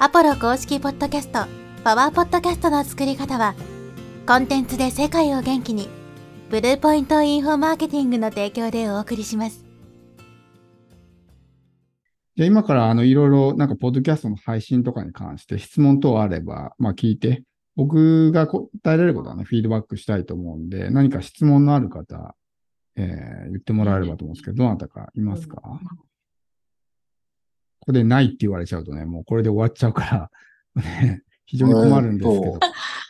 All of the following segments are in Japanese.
アポロ公式ポッドキャスト、パワーポッドキャストの作り方は、コンテンツで世界を元気に、ブルーポイントインフォマーケティングの提供でお送りします。じゃ今からあのいろいろなんかポッドキャストの配信とかに関して質問等あれば、まあ聞いて、僕が答えられることはね、フィードバックしたいと思うんで、何か質問のある方、えー言ってもらえればと思うんですけど、どなたかいますか？ここでないって言われちゃうとね、もうこれで終わっちゃうから、ね、非常に困るんですけど。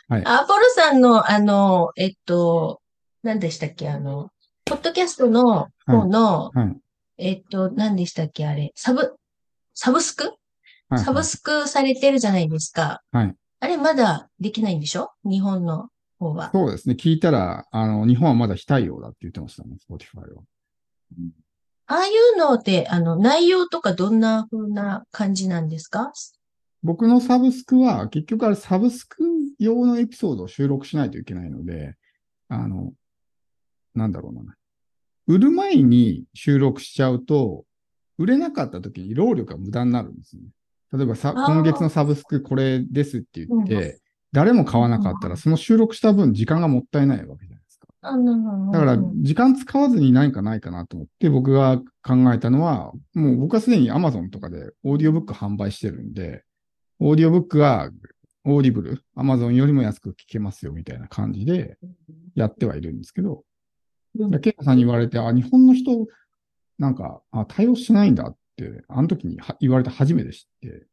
はい。アポロさんの、あの、えっと、何でしたっけ、あの、ポッドキャストの方の、はい。えっと、何でしたっけ、あれ、サブ、サブスク？はい。サブスクされてるじゃないですか。はい。あれ、まだできないんでしょ？日本の方は。そうですね。聞いたら、あの、日本はまだ非対応だって言ってましたね、Spotify は。ああいうのって、あの、内容とかどんな風な感じなんですか？僕のサブスクは、結局あれサブスク用のエピソードを収録しないといけないので、あの、なんだろうな。売る前に収録しちゃうと、売れなかった時に労力が無駄になるんですね。例えばさ、今月のサブスクこれですって言っうて、誰も買わなかったら、その収録した分時間がもったいないわけじゃないだから、時間使わずに何かないかなと思って、僕が考えたのは、もう僕はすでに Amazon とかでオーディオブック販売してるんで、オーディオブックが Audible、Amazon よりも安く聞けますよみたいな感じでやってはいるんですけど、うん。ケイタさんに言われて、あ、日本の人、なんか、あ、対応しないんだって、あの時には言われて初めて知って、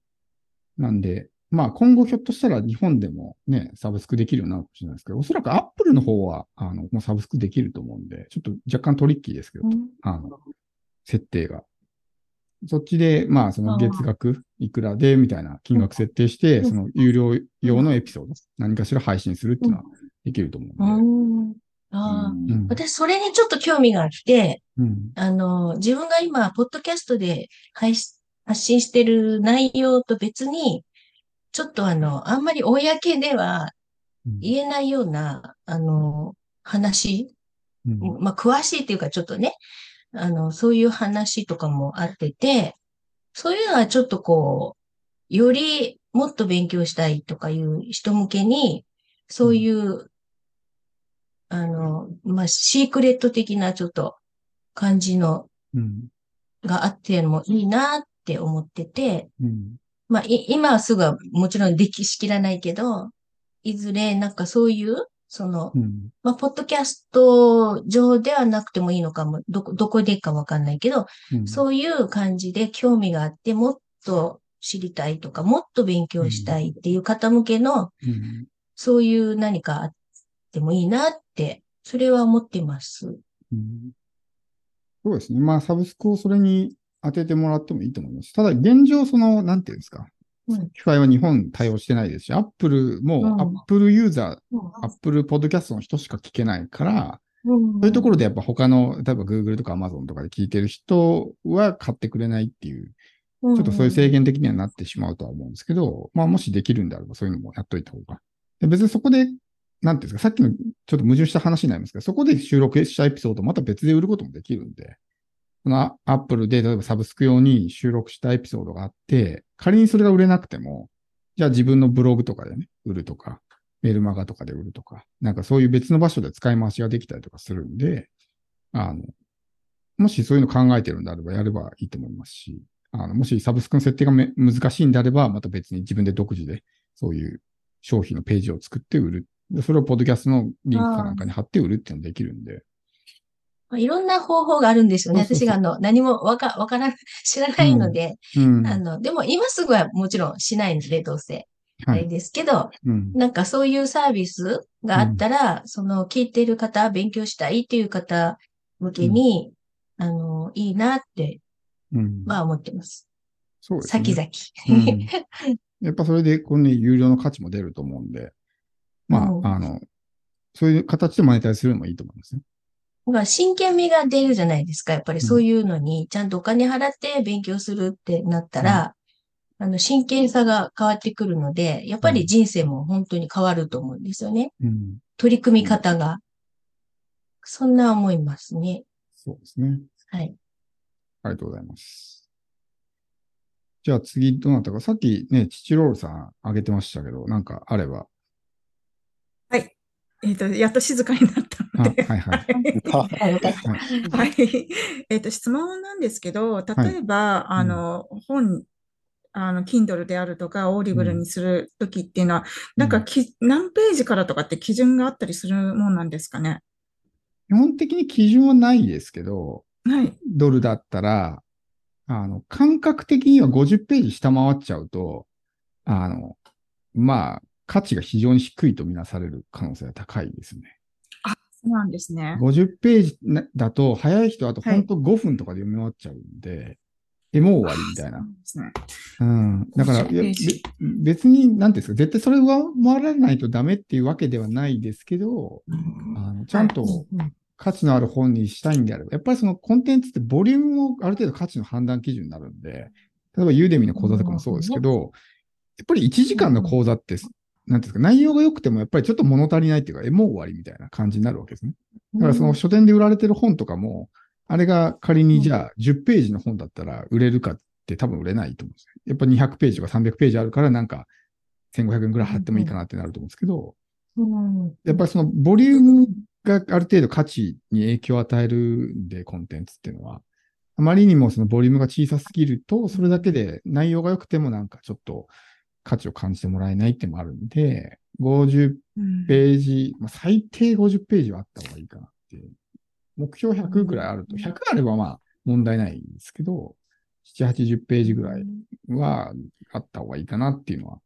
なんで、まあ今後ひょっとしたら日本でもね、サブスクできるようになるかもしれないですけど、おそらく Apple の方は、あの、もうサブスクできると思うんで、ちょっと若干トリッキーですけど、うん。あの、設定が。そっちで、まあその月額いくらでみたいな金額設定して、うん。その有料用のエピソード、何かしら配信するっていうのはできると思ううんで。ん。ああうん。私、それにちょっと興味があって、うん。あの、自分が今、ポッドキャストで配信発信してる内容と別に、ちょっとあの、あんまり公ではうん言えないような、あの、話、うんまあ、詳しいっていうかちょっとね、あの、そういう話とかもあってて、そういうのはちょっとこう、よりもっと勉強したいとかいう人向けに、そういう、あの、まあ、シークレット的なちょっと感じのうん。があってもいいなって思ってて、うん。まあ、い今はすぐはもちろんできしきらないけど、いずれなんかそういう、その、うん。まあ、ポッドキャスト上ではなくてもいいのかも、どこ、どこでいいかわかんないけど、うん。そういう感じで興味があって、もっと知りたいとか、もっと勉強したいっていう方向けの、うん。そういう何かあってもいいなって、それは思ってます。うんそうですね。まあ、サブスクをそれに当ててもらってもいいと思います。ただ、現状、その、なんていうんですか。うん Spotify は日本対応してないですし、Apple うもん Apple ユーザー、Apple ポッドキャストの人しか聞けないから、うんそういうところでやっぱ他の、例えば Google とか Amazon とかで聞いてる人は買ってくれないっていう、ちょっとそういう制限的にはなってしまうとは思うんですけど、まあもしできるんであればそういうのもやっといた方が。で別にそこで、なんていうんですか、さっきのちょっと矛盾した話になりますけど、そこで収録したエピソードをまた別で売ることもできるんで、その Apple で例えばサブスク用に収録したエピソードがあって、仮にそれが売れなくても、じゃあ自分のブログとかでね、売るとか、メルマガとかで売るとか、なんかそういう別の場所で使い回しができたりとかするんで、あの、もしそういうの考えてるんであればやればいいと思いますし、あの、もしサブスクの設定が難しいんであれば、また別に自分で独自でそういう商品のページを作って売る。それをポッドキャストのリンクかなんかに貼って売るっていうのができるんで。まあいろんな方法があるんですよね。私があの、何もわか、わから、知らないので、うん。あの、でも今すぐはもちろんしないので、どうせ。あれはい。ですけど、うん。なんかそういうサービスがあったら、その聞いてる方、勉強したいっていう方向けに、あの、いいなって、うん。まあ思ってます。そうですね。先々。うんやっぱそれで、このね、有料の価値も出ると思うんで、まうんあ、あの、そういう形でマネタイズするのもいいと思いますね。だから真剣味が出るじゃないですか。やっぱりそういうのに、ちゃんとお金払って勉強するってなったら、あの、真剣さが変わってくるので、やっぱり人生も本当に変わると思うんですよね。うん。取り組み方が。そんな思いますね。そうですね。はい。ありがとうございます。じゃあ次どうなったか、さっきね、チチロールさん挙げてましたけど、なんかあれば。はい。えっ、と、やっと静かになったあ、ので。はいはい。はい。えっと、質問なんですけど、例えば、あの、本、あの、Kindle であるとか、 Audible にするときっていうのは、なんかき、何ページからとかって基準があったりするもんなんですかね？基本的に基準はないですけど、はい。 Audible だったら、あの、感覚的には50ページ下回っちゃうと、あの、まあ、価値が非常に低いとみなされる可能性が高いですね。そうなんですね。50ページなだと、早い人あとはい本当5分とかで読み終わっちゃうんで、え、もう終わりみたいなそう。んですね。うん。だから、50いやページべ別に、なんていうんですか、絶対それ上回らないとダメっていうわけではないですけど、あのちゃんとうん価値のある本にしたいんであれば、やっぱりそのコンテンツってボリュームもある程度価値の判断基準になるんで、例えばユーデミの講座とかもそうですけど、やっぱり1時間の講座って、なんですか、内容が良くてもやっぱりちょっと物足りないっていうか、え、もう終わりみたいな感じになるわけですね。だからその書店で売られてる本とかも、あれが仮にじゃあ10ページの本だったら売れるかって多分売れないと思うんですよ。やっぱ200ページとか300ページあるからなんか1500円ぐらい貼ってもいいかなってなると思うんですけど、うんやっぱりそのボリュームがある程度価値に影響を与えるんで、コンテンツっていうのは。あまりにもそのボリュームが小さすぎると、それだけで内容が良くてもなんかちょっと価値を感じてもらえないっていうのもあるんで、50うんページ、まあ、最低50ページはあった方がいいかなっていう。目標100ぐらいあると、100あればまあ問題ないんですけど、7、80ページぐらいはあった方がいいかなっていうのは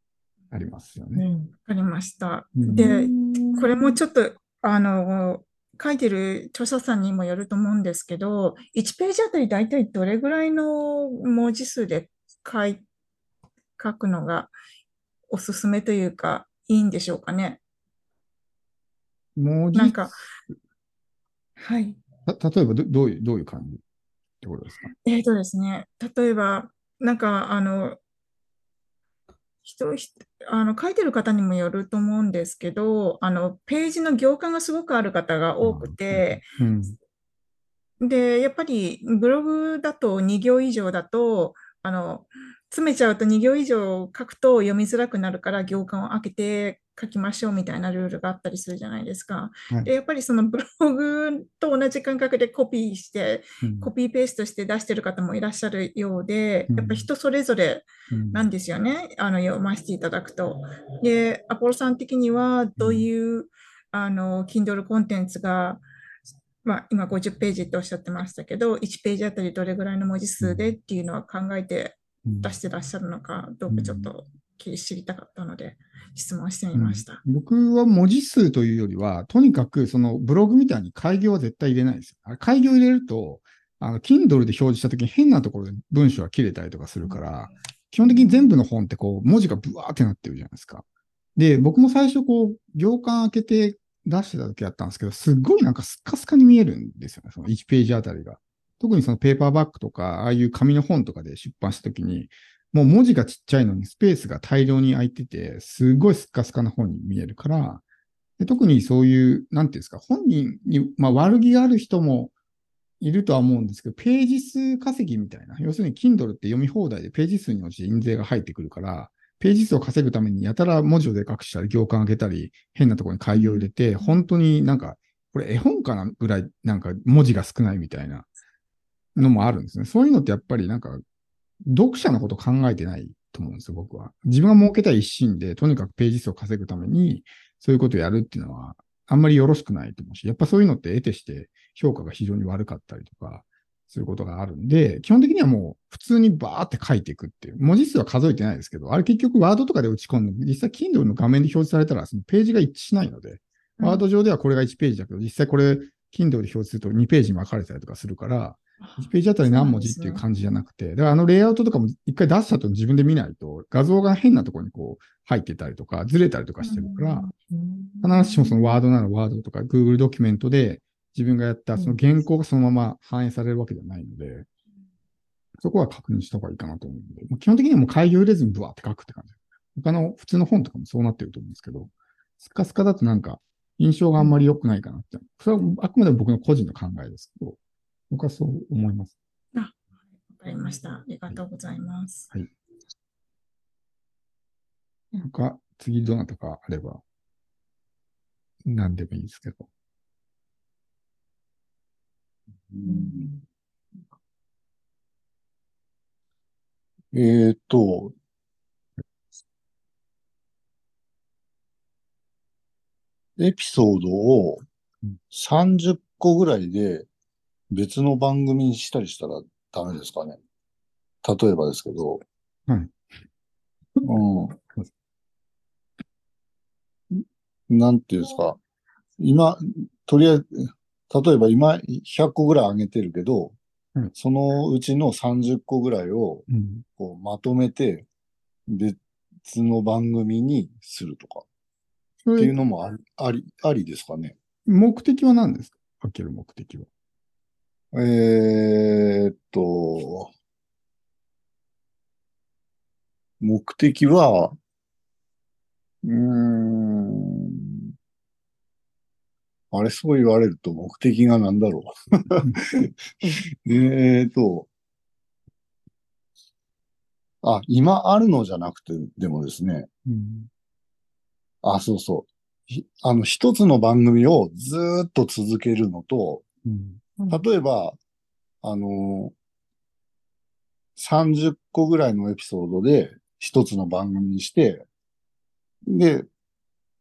ありますよね。うんわかりました。うんで、これもちょっと、あの、書いてる著者さんにもよると思うんですけど、1ページあたり大体どれぐらいの文字数で書い、書くのがおすすめというか、いいんでしょうかね。文字なんか、はい。た例えばどどういう、どういう感じってことですか？えーとですね、例えば、なんか、あの、人、ひあの、書いてる方にもよると思うんですけど、あの、ページの行間がすごくある方が多くて、うん。で、やっぱりブログだと2行以上だと、あの、詰めちゃうと2行以上書くと読みづらくなるから行間を開けて書きましょうみたいなルールがあったりするじゃないですか。はいで、やっぱりそのブログと同じ感覚でコピーして、うんコピーペーストして出してる方もいらっしゃるようでう、んやっぱ人それぞれうんなんですよね。あの、読ませていただくと。で、アポロさん的にはどういう、あの、Kindle コンテンツが、まあ、今50ページとおっしゃってましたけど、1ページあたりどれぐらいの文字数でっていうのは考えてうん出してらっしゃるのかどうかちょっと知りたかったので、質問してみました。うん僕は文字数というよりは、とにかくそのブログみたいに開業は絶対入れないですよ。あれ開業入れると、あの、Kindle で表示したときに変なところで文章が切れたりとかするから、基本的に全部の本ってこう、文字がブワーってなってるじゃないですか。で、僕も最初こう、行間開けて出してた時あったんですけど、すっごいなんかスッカスカに見えるんですよね。その1ページあたりが。特にそのペーパーバッグとか、ああいう紙の本とかで出版した時に、もう文字がちっちゃいのにスペースが大量に空いてて、すごいスッカスカな本に見えるから、で特にそういう、なんていうんですか、本人に、まあ、悪気がある人もいるとは思うんですけど、ページ数稼ぎみたいな。要するに Kindle って読み放題でページ数に応じて印税が入ってくるから、ページ数を稼ぐためにやたら文字をでかくしたり、行間開けたり、変なところに開業入れて、本当になんか、これ絵本かなぐらいなんか文字が少ないみたいなのもあるんですね。そういうのってやっぱりなんか、読者のこと考えてないと思うんですよ、僕は。自分が儲けたい一心で、とにかくページ数を稼ぐために、そういうことをやるっていうのは、あんまりよろしくないと思うし、やっぱそういうのって得てして評価が非常に悪かったりとか、することがあるんで、基本的にはもう普通にバーって書いていくっていう。文字数は数えてないですけど、あれ結局ワードとかで打ち込んで、実際 Kindle の画面で表示されたら、そのページが一致しないので、ワード上ではこれが1ページだけど、実際これ Kindle で表示すると2ページに分かれたりとかするから、1ページあたり何文字っていう感じじゃなくて、だからあのレイアウトとかも一回出したと自分で見ないと、画像が変なところにこう入ってたりとか、ずれたりとかしてるから、必ずしもそのワードならワードとか Google ドキュメントで自分がやったその原稿がそのまま反映されるわけではないので、そこは確認した方がいいかなと思うので、まあ基本的にはもう開業入れずにブワーって書くって感じ。他の普通の本とかもそうなってると思うんですけど、スカスカだとなんか印象があんまり良くないかなって。それはあくまでも僕の個人の考えですけど、僕はそう思います。わかりました。ありがとうございます。はい他、次どなたかあれば、何でもいいですけど。うんえーっと、エピソードをうん30個ぐらいで別の番組にしたりしたらダメですかね。例えばですけど。はい。うん。なんていうんですか。今、とりあえず、例えば今100個ぐらい上げてるけど、うんそのうちの30個ぐらいをうん。こうまとめて別の番組にするとかっていうのもあり、あり、ありですかね。目的は何ですか？かける目的は。えーっと、目的は、うーん、あれ、そう言われると目的が何だろう。えーっと、あ、今あるのじゃなくて、でもですね、うん。あ、そうそう。ひあの、一つの番組をずーっと続けるのと、うん。例えば、あの30個ぐらいのエピソードで一つの番組にして、で、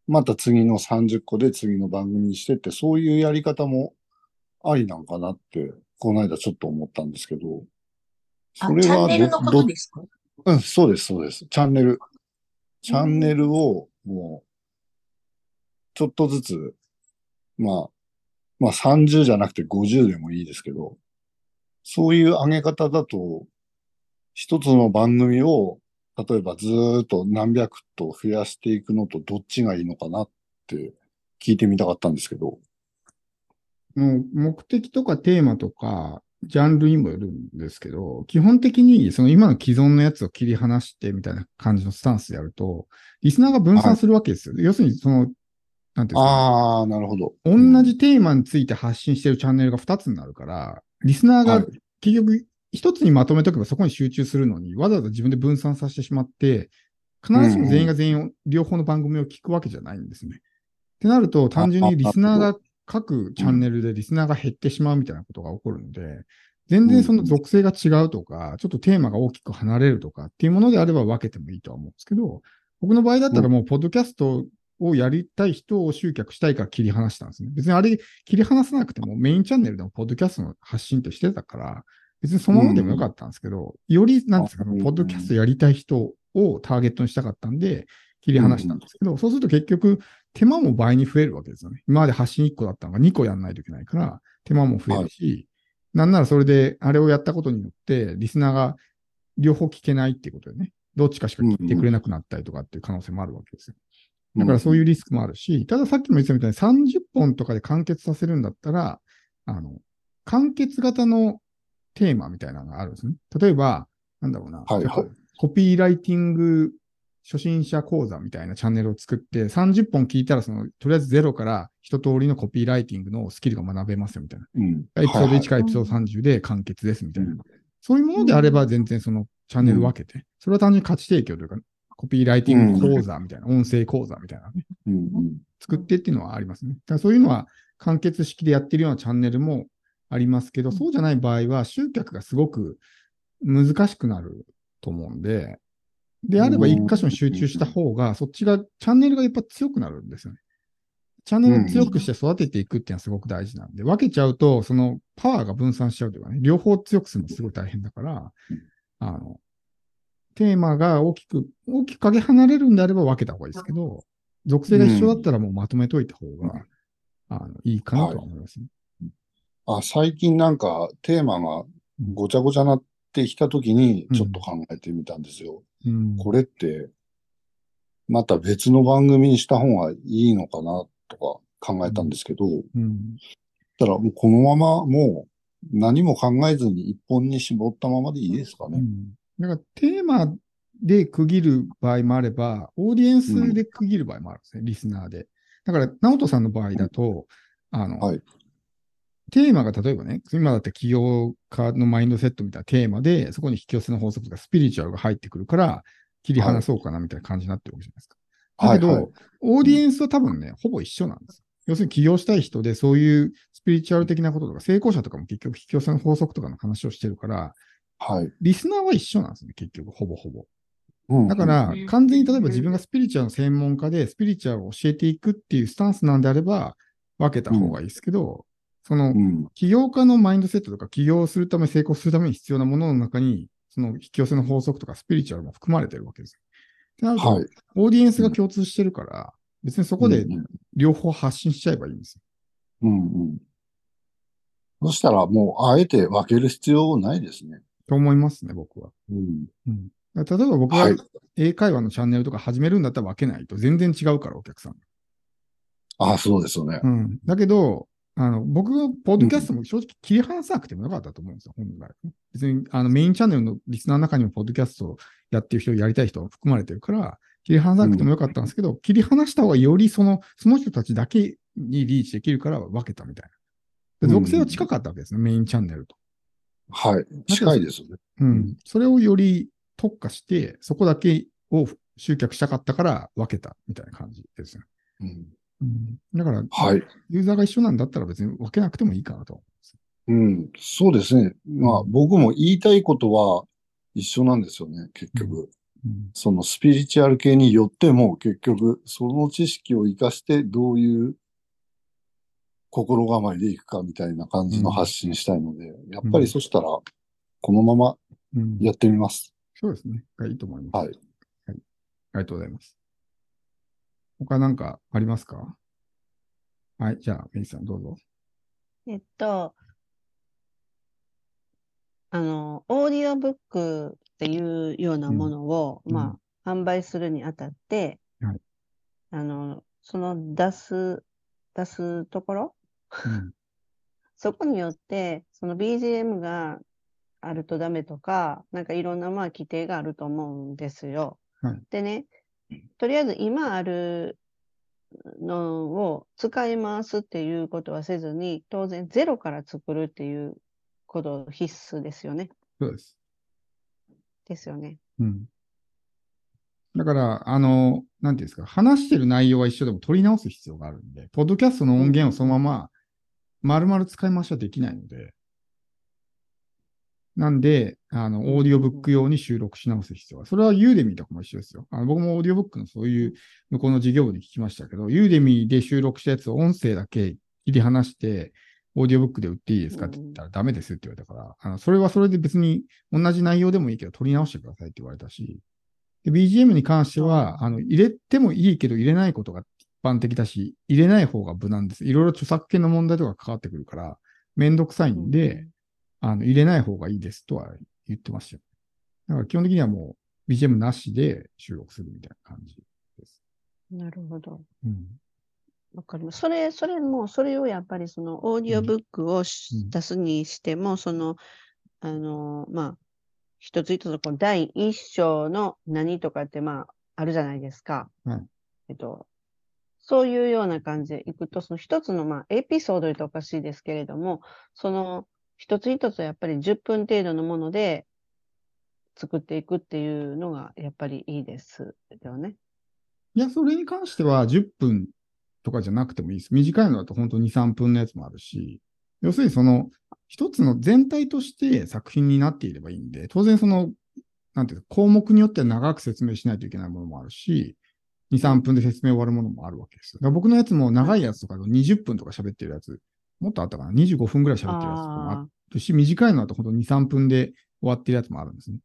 また次の30個で次の番組にしてって、そういうやり方もありなんかなって、この間ちょっと思ったんですけど。あ、チャンネルのことですか？うん、そうです、そうです。チャンネル。チャンネルを、もう、ちょっとずつ、まあ、まあ30じゃなくて50でもいいですけど、そういう上げ方だと、一つの番組を、例えばずーっと何百と増やしていくのとどっちがいいのかなって聞いてみたかったんですけど。もう目的とかテーマとか、ジャンルにもよるんですけど、基本的にその今の既存のやつを切り離してみたいな感じのスタンスでやると、リスナーが分散するわけですよ。要するにその、なんていうああ、なるほど。同じテーマについて発信してるチャンネルが2つになるから、リスナーがはい。結局一つにまとめとけばそこに集中するのに、わざわざ自分で分散させてしまって、必ずしも全員が全員を、両方の番組を聞くわけじゃないんですね。ってなると、単純にリスナーが各チャンネルでリスナーが減ってしまうみたいなことが起こるので、全然その属性が違うとか、ちょっとテーマが大きく離れるとかっていうものであれば分けてもいいとは思うんですけど、僕の場合だったらもう、ポッドキャストをやりたい人を集客したいから切り離したんですね。別にあれ切り離さなくてもメインチャンネルでもポッドキャストの発信としてたから、別にそのままでもよかったんですけど、より、なんですかね、うんポッドキャストやりたい人をターゲットにしたかったんで、切り離したんですけど、そうすると結局、手間も倍に増えるわけですよね。今まで発信1個だったのが2個やんないといけないから、手間も増えるし、なんならそれで、あれをやったことによって、リスナーが両方聞けないっていうことでね、どっちかしか聞いてくれなくなったりとかっていう可能性もあるわけですよ。だからそういうリスクもあるし、たださっきも言ってたみたいに30本とかで完結させるんだったら、あの、完結型のテーマみたいなのがあるんですね。例えば、なんだろうな、はいはいコピーライティング初心者講座みたいなチャンネルを作って、30本聞いたら、その、とりあえずゼロから一通りのコピーライティングのスキルが学べますよみたいな。うん。エピソードはいはい1からエピソード30で完結ですみたいな。うんそういうものであれば全然そのチャンネル分けて、それは単純に価値提供というか、コピーライティング講座みたいな、音声講座みたいなね、うんうん。作ってっていうのはありますね。だからそういうのは完結式でやってるようなチャンネルもありますけど、そうじゃない場合は集客がすごく難しくなると思うんで、であれば一箇所に集中した方が、そっちが、チャンネルがやっぱ強くなるんですよね。チャンネルを強くして育てていくっていうのはすごく大事なんで、分けちゃうと、そのパワーが分散しちゃうというかね、両方強くするのすごい大変だから、あの、テーマが大きく、大きくかけ離れるんであれば分けた方がいいですけど、属性が一緒だったらもうまとめといた方が、あの、いいかなとは思いますね。あ、最近なんかテーマがごちゃごちゃなってきたときにちょっと考えてみたんですよ。うん。これって、また別の番組にした方がいいのかなとか考えたんですけど、うん。たらもうこのままもう何も考えずに一本に絞ったままでいいですかね。うん。だからテーマで区切る場合もあれば、オーディエンスで区切る場合もあるんですね、リスナーで。だから、直人さんの場合だと、あの、はいテーマが例えばね、今だって起業家のマインドセットみたいなテーマで、そこに引き寄せの法則とかスピリチュアルが入ってくるから、切り離そうかなみたいな感じになってるわけじゃないですか。だけど、はいはいオーディエンスは多分ね、ほぼ一緒なんですよ。要するに起業したい人で、そういうスピリチュアル的なこととか、成功者とかも結局引き寄せの法則とかの話をしてるから、はい。リスナーは一緒なんですね、結局、ほぼほぼ。うんだからうん、完全に例えば自分がスピリチュアルの専門家で、スピリチュアルを教えていくっていうスタンスなんであれば、分けた方がいいですけど、そのう、ん。起業家のマインドセットとか、起業するため、成功するために必要なものの中に、その引き寄せの法則とか、スピリチュアルも含まれてるわけですよ。ってなると、はい。オーディエンスが共通してるから、別にそこでうん両方発信しちゃえばいいんですよ。うんうん。そしたらもう、あえて分ける必要ないですね。と思いますね、僕は。うん。うん、例えば僕がはい英会話のチャンネルとか始めるんだったら分けないと全然違うから、お客さん。ああ、そうですよね。うん。だけど、あの、僕がポッドキャストも正直切り離さなくてもよかったと思うんですよ、本来。別に、あの、メインチャンネルのリスナーの中にもポッドキャストをやってる人、やりたい人が含まれてるから、切り離さなくてもよかったんですけど、切り離した方がよりその、その人たちだけにリーチできるから分けたみたいな。で属性は近かったわけですね、メインチャンネルと。はい。近いですよね。うん。それをより特化して、そこだけを集客したかったから分けたみたいな感じですね。うん。うん、だから、はい。ユーザーが一緒なんだったら別に分けなくてもいいかなと思うん。そうですね。まあ、僕も言いたいことは一緒なんですよね、結局。う。うんそのスピリチュアル系によっても結局その知識を活かしてどういう心構えでいくかみたいな感じの発信したいので、やっぱりそしたらこのままうんやってみます。そうですね。がいいと思います。はい。はい。ありがとうございます。他なんかありますか？はい。じゃあ、メイさんどうぞ。えっと、あの、オーディオブックっていうようなものを、うんまあ、販売するにあたって、はいあの、その出す、出すところ、うん。そこによって、その BGM があるとダメとか、なんかいろんなまあ規定があると思うんですよ。はいでね、とりあえず今あるのを使いますっていうことはせずに、当然ゼロから作るっていうこと必須ですよね。そうです。ですよね。うん。だから、あの、なんていうんですか、話してる内容は一緒でも取り直す必要があるんで、ポッドキャストの音源をそのまま、丸々使い回しはできないので、なんで、あの、オーディオブック用に収録し直す必要は、それはユーデミーとかも一緒ですよ。あの僕もオーディオブックのそういう向こうの事業部に聞きましたけど、ユーデミーで収録したやつを音声だけ切り離して、オーディオブックで売っていいですかって言ったらダメですって言われたから、あのそれはそれで別に同じ内容でもいいけど取り直してくださいって言われたし、で BGM に関しては、あの、入れてもいいけど入れないことが一般的だし、入れない方が無難です。いろいろ著作権の問題とか関わってくるから、めんどくさいんで、あの、入れない方がいいですとは言ってましたよ。だから基本的にはもう BGM なしで収録するみたいな感じです。なるほど。うん。わかります。それ、それも、それをやっぱりそのオーディオブックをしうん出すにしても、その、あの、まあ、一つ一つこう第一章の何とかって、まあ、あるじゃないですか。はいえっと、そういうような感じでいくと、その一つの、まあ、エピソードとおかしいですけれども、その一つ一つやっぱり10分程度のもので作っていくっていうのがやっぱりいいですよね。いや、それに関しては10分とかじゃなくてもいいです。短いのだと本当2、3分のやつもあるし、要するにその一つの全体として作品になっていればいいんで、当然その、なんていうか、項目によっては長く説明しないといけないものもあるし、2、3分で説明終わるものもあるわけです。僕のやつも長いやつとかの20分とか喋ってるやつ、もっとあったかな ?25 分ぐらい喋ってるやつとかもああるし、短いのだと本当2、3分で終わってるやつもあるんですね。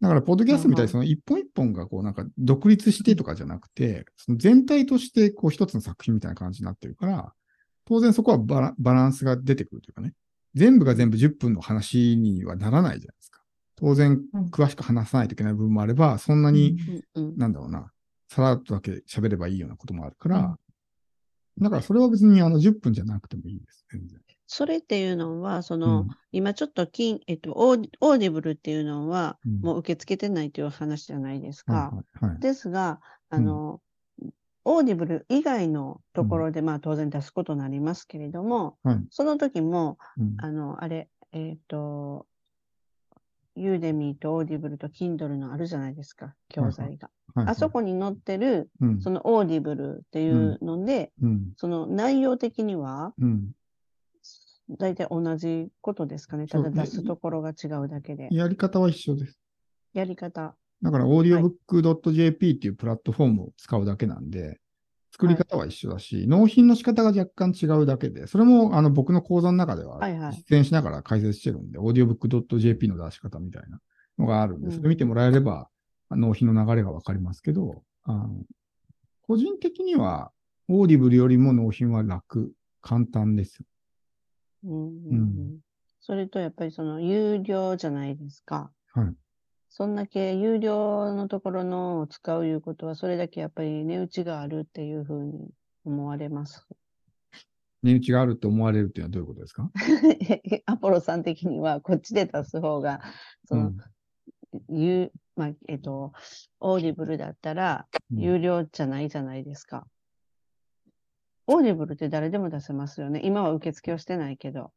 だから、ポッドキャストみたいにその一本一本がこうなんか独立してとかじゃなくて、その全体としてこう一つの作品みたいな感じになってるから、当然そこはバラバランスが出てくるというかね、全部が全部10分の話にはならないじゃないですか。当然うん、詳しく話さないといけない部分もあれば、そんなに、なんだろうな、さらっとだけ喋ればいいようなこともあるから、だからそれは別にあの10分じゃなくてもいいです、全然。それっていうのは、そうんの、今ちょっときん、えっと、オーディ Audible っていうのは、うんもう受け付けてないという話じゃないですか。はいはいはい。ですが、あの、 Audible 以外のところで、まあ当然出すことになりますけれども、はいその時も、うんあの、あれ、えっ、と、 Udemy と Audible と Kindle のあるじゃないですか、教材が。はいあそこに載ってる、うん。その Audible っていうので、うん。その内容的には、うん。大体同じことですかね。ただ出すところが違うだけで。やり方は一緒です。やり方。だから、audiobook.jp っていうプラットフォームを使うだけなんで、作り方は一緒だし、納品の仕方が若干違うだけで、それもあの僕の講座の中では実践しながら解説してるんで、audiobook.jp の出し方みたいなのがあるんで、うんそれ見てもらえれば、納品の流れがわかりますけど、あの個人的には、Audible よりも納品は楽、簡単ですよ。うんうんううんん、それとやっぱりその有料じゃないですか。はい。そんだけ有料のところのを使ういうことは、それだけやっぱり値打ちがあるっていうふうに思われます。値打ちがあると思われるっていうのはどういうことですか？アポロさん的にはこっちで出す方が、その、有まあ、えっと、Audible だったらうん有料じゃないじゃないですか。 Audible って誰でも出せますよね。今は受付をしてないけど。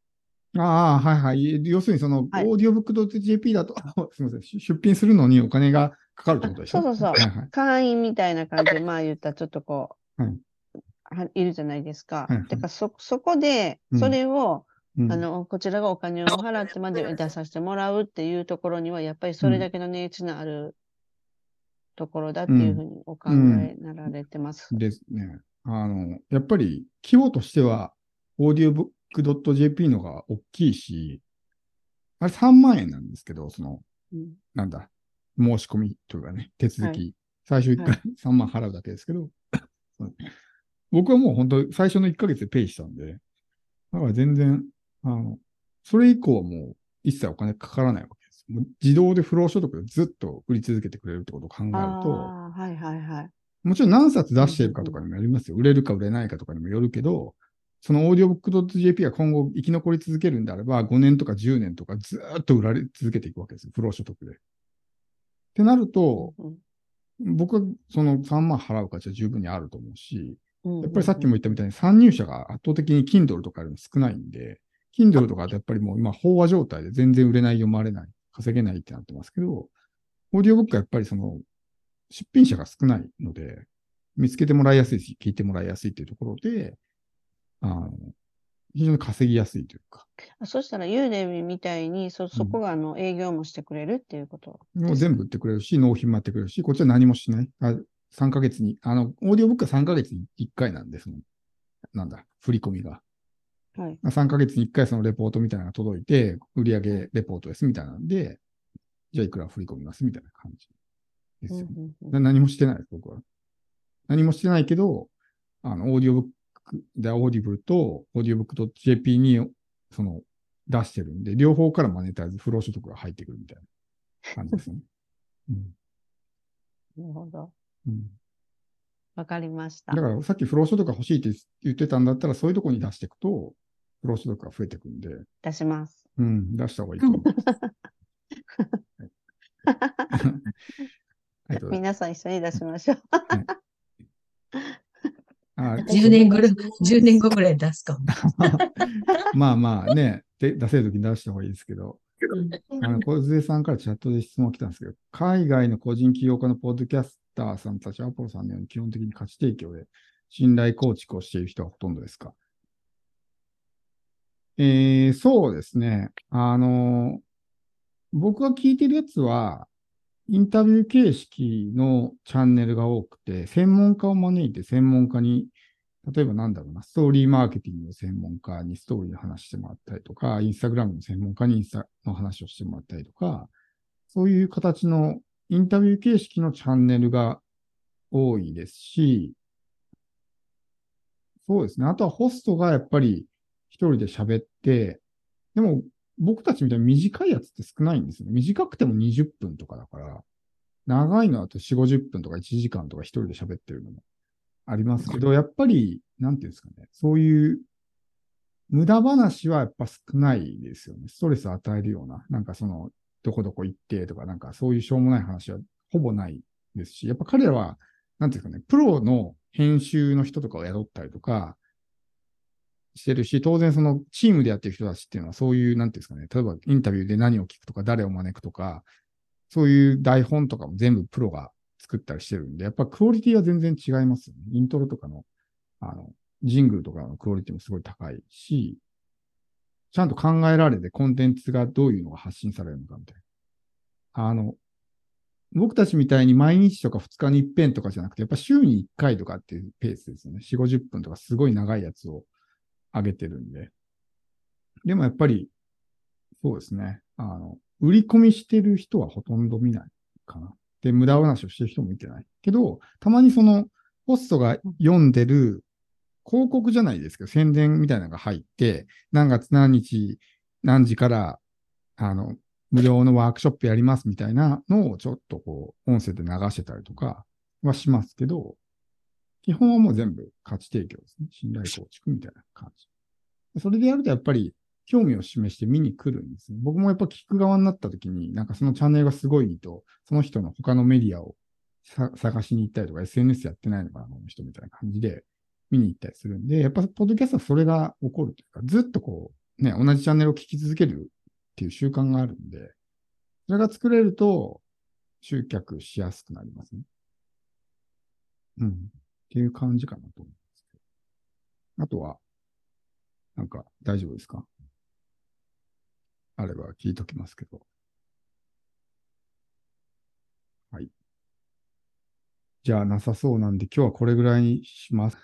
ああ、はいはい。要するにその、はいオーディオブック .jp だと、すみません、出出品するのにお金がかかるってことでしょ？そうそうそうはいはい。会員みたいな感じで、まあ言ったらちょっとこう、はいはいるじゃないですか。はいはいだからそ、そこでうん、それを、うんあの、こちらがお金を払ってまで出させてもらうっていうところには、やっぱりそれだけの値打ちのあるところだっていうふうにお考えなられてます。ですね。あの、やっぱり規模としては、オーディオブック .jp のが大きいし、あれ3万円なんですけど、その、うん。なんだ、申し込みというかね、手続き、はい。最初1回は3万払うだけですけど、僕はもう本当最初の1ヶ月でペイしたんで、だから全然、あの、それ以降はもう一切お金かからないわけです。もう自動で不労所得でずっと売り続けてくれるってことを考えると、はいはいはい。もちろん何冊出してるかとかにもよりますよ。売れるか売れないかとかにもよるけど、その audiobook.jp が今後生き残り続けるんであれば、5年とか10年とかずーっと売られ続けていくわけですよ。不労所得で。ってなると、うん僕はその3万払う価値は十分にあると思うし、うんやっぱりさっきも言ったみたいに参入者が圧倒的に Kindle とかよりも少ないんで、Kindle とかってやっぱりもう今飽和状態で全然売れない、読まれない、稼げないってなってますけど、オーディオブックはやっぱりその出品者が少ないので、見つけてもらいやすいし、聞いてもらいやすいっていうところで、あの、非常に稼ぎやすいというか、あそしたら、ユーデミみたいに、そ、そこがあの営業もしてくれるっていうこと？もう全部売ってくれるし、納品もやってくれるし、こっちは何もしない。あ3ヶ月に、あの、オーディオブックは3ヶ月に1回なんです。そのなんだ、振り込みが。はい。3ヶ月に1回そのレポートみたいなのが届いて、売上レポートですみたいなんで、じゃあいくら振り込みますみたいな感じですよね。うんうんうんな何もしてないです、僕は。何もしてないけど、あの、オーディオブック、で、 Audible と、 audiobook.jp に、その、出してるんで、両方からマネタイズ、不労所得が入ってくるみたいな感じですね。うんなるほど。うんわかりましただ。からさっき不労所得が欲しいって言ってたんだったら、そういうとこに出していくと、不労所得が増えていくんで、出します。うん、出した方がいいと思います。皆さん一緒に出しましょう。あ 10年ぐらい、10年後ぐらい出すかも。まあまあね、で出せるときに出した方がいいですけど、あの、小杉さんからチャットで質問来たんですけど、海外の個人起業家のポッドキャスターさんたち、アポロさんのように基本的に価値提供で信頼構築をしている人はほとんどですか？えー、そうですね。あの、僕が聞いてるやつは、インタビュー形式のチャンネルが多くて、専門家を招いて専門家に、例えばなんだろうな、ストーリーマーケティングの専門家にストーリーの話してもらったりとか、インスタグラムの専門家にインスタの話をしてもらったりとか、そういう形のインタビュー形式のチャンネルが多いですし、そうですね。あとはホストがやっぱり一人で喋って、でも僕たちみたいに短いやつって少ないんですよね。短くても20分とかだから、長いのだと4、50分とか1時間とか一人で喋ってるのもありますけど、やっぱり、なんていうんですかね、そういう無駄話はやっぱ少ないですよね。ストレスを与えるような、なんかその、どこどこ行ってとか、なんかそういうしょうもない話はほぼないですし、やっぱ彼らは、なんていうんですかね、プロの編集の人とかを雇ったりとか、してるし、当然そのチームでやってる人たちっていうのはそういう、なんていうんですかね、例えばインタビューで何を聞くとか、誰を招くとか、そういう台本とかも全部プロが作ったりしてるんで、やっぱクオリティは全然違いますよね。イントロとかの、あの、ジングルとかのクオリティもすごい高いし、ちゃんと考えられてコンテンツがどういうのが発信されるのかみたいな。あの、僕たちみたいに毎日とか2日に一遍とかじゃなくて、やっぱ週に1回とかっていうペースですよね。4、50分とかすごい長いやつを上げてるんで。でもやっぱり、そうですね。あの、売り込みしてる人はほとんど見ないかな。で、無駄話をしてる人も見てない。けど、たまにその、ホストが読んでる広告じゃないですけど、宣伝みたいなのが入って、何月何日、何時から、あの、無料のワークショップやりますみたいなのをちょっとこう、音声で流してたりとかはしますけど、基本はもう全部価値提供ですね。信頼構築みたいな感じ。それでやるとやっぱり興味を示して見に来るんですね。僕もやっぱ聞く側になった時に、なんかそのチャンネルがすごいと、その人の他のメディアを探しに行ったりとか、SNS やってないのかな、この人みたいな感じで見に行ったりするんで、やっぱポッドキャストはそれが起こるというか、ずっとこう、ね、同じチャンネルを聞き続けるっていう習慣があるんで、それが作れると集客しやすくなりますね。うん。っていう感じかなと思いますけど。あとは、なんか大丈夫ですか？あれば聞いときますけど。はい。じゃあなさそうなんで今日はこれぐらいにします。